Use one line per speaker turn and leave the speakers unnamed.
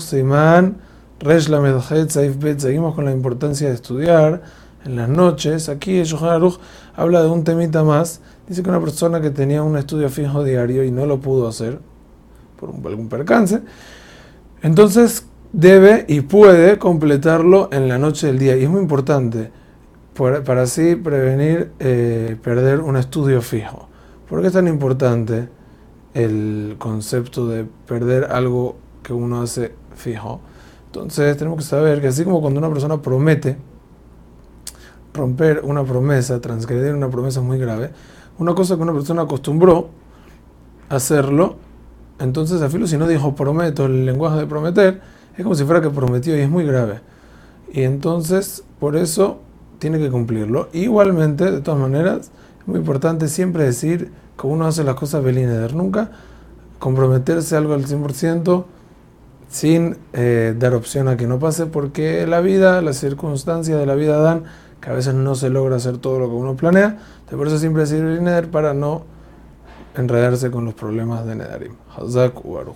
Simán, Resh Saif Bet, seguimos con la importancia de estudiar en las noches. Aquí el Shulchan Aruch habla de un temita más. Dice que una persona que tenía un estudio fijo diario y no lo pudo hacer por algún percance, entonces debe y puede completarlo en la noche del día. Y es muy importante por- para así prevenir eh, perder un estudio fijo. ¿Por qué es tan importante el concepto de perder algo que uno hace fijo? Entonces tenemos que saber que así como cuando una persona promete romper una promesa, transgredir una promesa es muy grave, una cosa que una persona acostumbró a hacerlo, entonces a filo si no dijo prometo, el lenguaje de prometer, es como si fuera que prometió y es muy grave. Y entonces por eso tiene que cumplirlo. Igualmente, de todas maneras, es muy importante siempre decir que uno hace las cosas belineder, nunca comprometerse algo al 100% sin eh, dar opción a que no pase, porque la vida, las circunstancias de la vida dan que a veces no se logra hacer todo lo que uno planea, entonces por eso siempre decir belineder para no enredarse con los problemas de Nedarim. Hazak u.